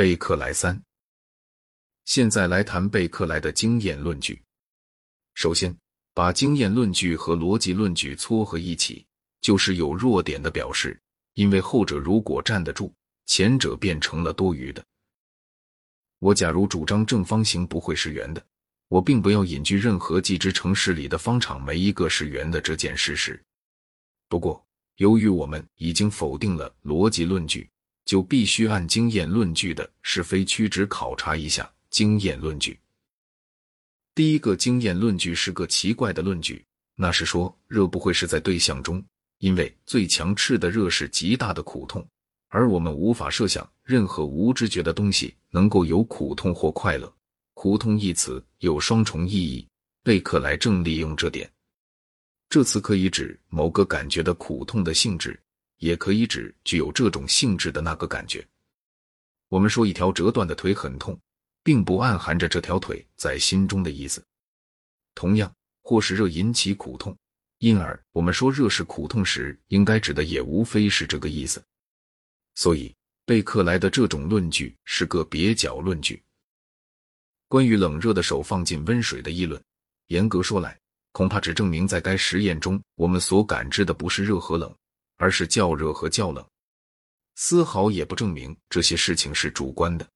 贝克莱三。现在来谈贝克莱的经验论据。首先，把经验论据和逻辑论据撮合一起，就是有弱点的表示，因为后者如果站得住，前者变成了多余的。我假如主张正方形不会是圆的，我并不要隐居任何既知城市里的方场没一个是圆的这件事实。不过，由于我们已经否定了逻辑论据，就必须按经验论据的是非曲直考察一下经验论据。第一个经验论据是个奇怪的论据，那是说热不会是在对象中，因为最强炽的热是极大的苦痛，而我们无法设想任何无知觉的东西能够有苦痛或快乐。苦痛一词有双重意义，贝克莱正利用这点。这词可以指某个感觉的苦痛的性质，也可以指具有这种性质的那个感觉。我们说一条折断的腿很痛，并不暗含着这条腿在心中的意思。同样，或是热引起苦痛，因而我们说热是苦痛时，应该指的也无非是这个意思。所以，贝克莱的这种论据是个蹩脚论据。关于冷热的手放进温水的议论，严格说来。恐怕只证明，在该实验中，我们所感知的不是热和冷，而是较热和较冷，丝毫也不证明这些事情是主观的。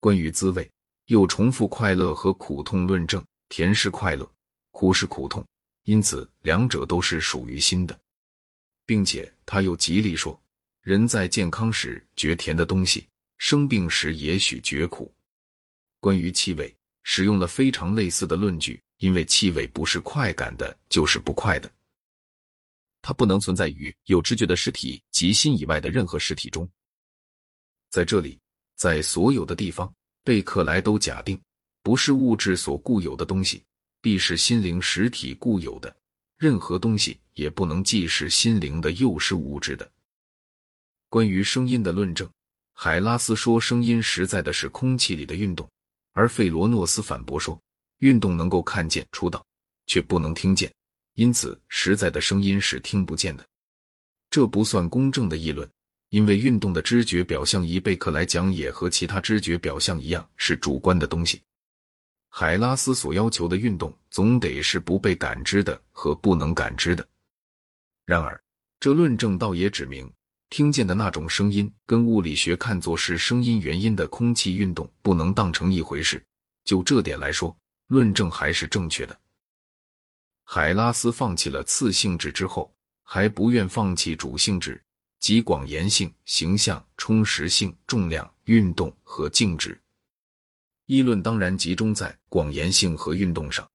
关于滋味，又重复快乐和苦痛论证：甜是快乐，苦是苦痛，因此两者都是属于心的，并且他又极力说，人在健康时觉甜的东西，生病时也许觉苦。关于气味，使用了非常类似的论据。因为气味不是快感的，就是不快的，它不能存在于有知觉的实体及心以外的任何实体中。在这里，在所有的地方，贝克莱都假定，不是物质所固有的东西，必是心灵实体固有的；任何东西也不能既是心灵的，又是物质的。关于声音的论证，海拉斯说声音实在的是空气里的运动，而费罗诺斯反驳说。运动能够看见出到，却不能听见，因此实在的声音是听不见的。这不算公正的议论，因为运动的知觉表象，以贝克来讲，也和其他知觉表象一样是主观的东西。海拉斯所要求的运动，总得是不被感知的和不能感知的。然而，这论证倒也指明，听见的那种声音，跟物理学看作是声音原因的空气运动，不能当成一回事。就这点来说。论证还是正确的。海拉斯放弃了次性质之后，还不愿放弃主性质，即广延性、形象、充实性、重量、运动和静止。议论当然集中在广延性和运动上。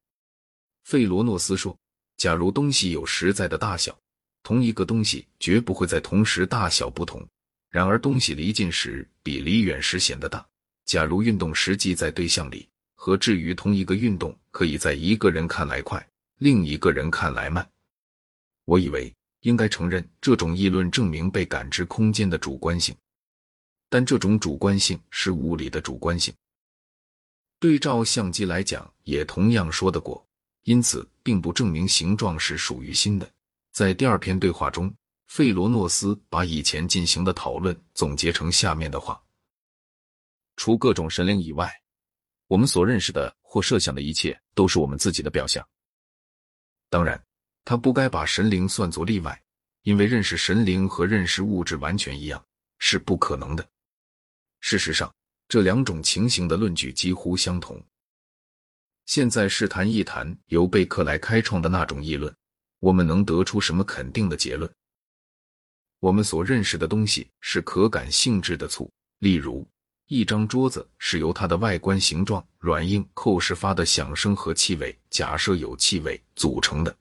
费罗诺斯说：“假如东西有实在的大小，同一个东西绝不会在同时大小不同。然而，东西离近时比离远时显得大。假如运动实际在对象里。”和至于同一个运动，可以在一个人看来快，另一个人看来慢。我以为应该承认这种议论证明被感知空间的主观性，但这种主观性是物理的主观性。对照相机来讲，也同样说得过，因此并不证明形状是属于心的。在第二篇对话中，费罗诺斯把以前进行的讨论总结成下面的话：除各种神灵以外。我们所认识的或设想的一切，都是我们自己的表象。当然，他不该把神灵算作例外，因为认识神灵和认识物质完全一样，是不可能的。事实上，这两种情形的论据几乎相同。现在试谈一谈由贝克莱开创的那种议论，我们能得出什么肯定的结论？我们所认识的东西是可感性质的醋，例如。一张桌子是由它的外观形状、软硬、扣时发的响声和气味（假设有气味）组成的。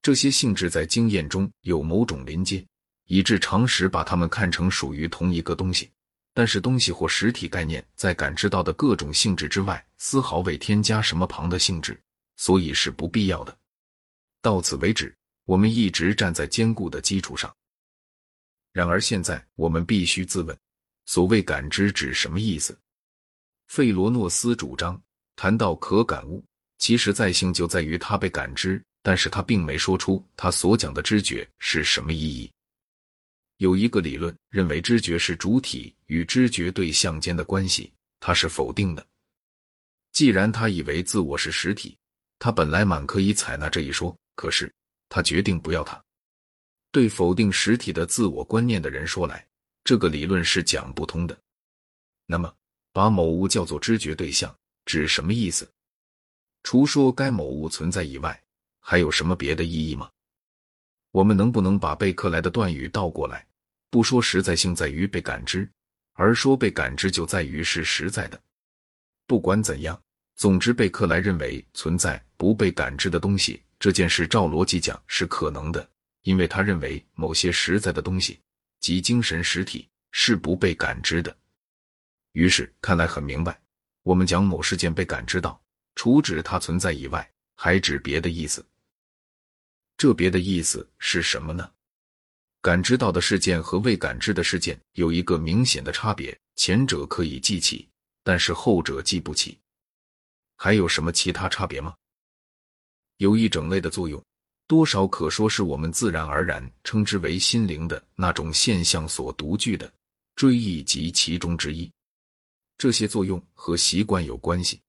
这些性质在经验中有某种连接，以致常识把它们看成属于同一个东西。但是，东西或实体概念在感知到的各种性质之外，丝毫未添加什么旁的性质，所以是不必要的。到此为止，我们一直站在坚固的基础上。然而，现在我们必须自问。所谓感知指什么意思？费罗诺斯主张，谈到可感悟，其实在性就在于它被感知，但是他并没说出他所讲的知觉是什么意义。有一个理论认为知觉是主体与知觉对象间的关系，它是否定的。既然他以为自我是实体，他本来满可以采纳这一说，可是他决定不要它。对否定实体的自我观念的人说来，这个理论是讲不通的。那么，把某物叫做知觉对象，指什么意思？除说该某物存在以外，还有什么别的意义吗？我们能不能把贝克莱的断语倒过来，不说实在性在于被感知，而说被感知就在于是实在的？不管怎样，总之贝克莱认为存在不被感知的东西这件事，照逻辑讲是可能的，因为他认为某些实在的东西，即精神实体，是不被感知的。于是看来很明白，我们讲某事件被感知到。除指它存在以外，还指别的意思。这别的意思是什么呢？感知到的事件和未感知的事件有一个明显的差别，前者可以记起，但是后者记不起。还有什么其他差别吗？有一整类的作用，多少可说是我们自然而然称之为心灵的那种现象所独具的，追忆及其中之一。这些作用和习惯有关系。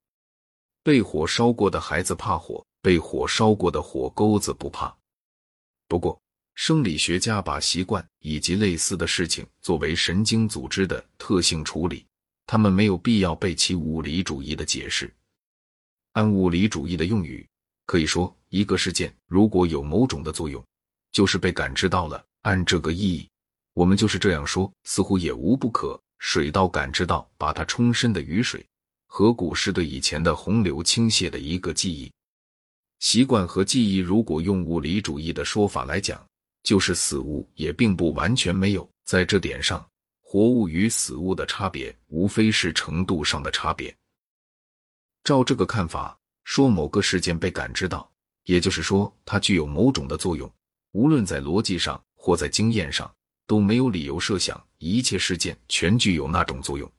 被火烧过的孩子怕火，被火烧过的火钩子不怕。不过，生理学家把习惯以及类似的事情作为神经组织的特性处理，他们没有必要背其物理主义的解释。按物理主义的用语，可以说一个事件如果有某种的作用，就是被感知到了。按这个意义，我们就是这样说，似乎也无不可。水到感知到把它冲深的雨水。河谷是对以前的洪流倾泻的一个记忆、习惯和记忆。如果用物理主义的说法来讲，就是死物也并不完全没有。在这点上，活物与死物的差别，无非是程度上的差别。照这个看法，说某个事件被感知到，也就是说它具有某种的作用，无论在逻辑上或在经验上，都没有理由设想一切事件全具有那种作用。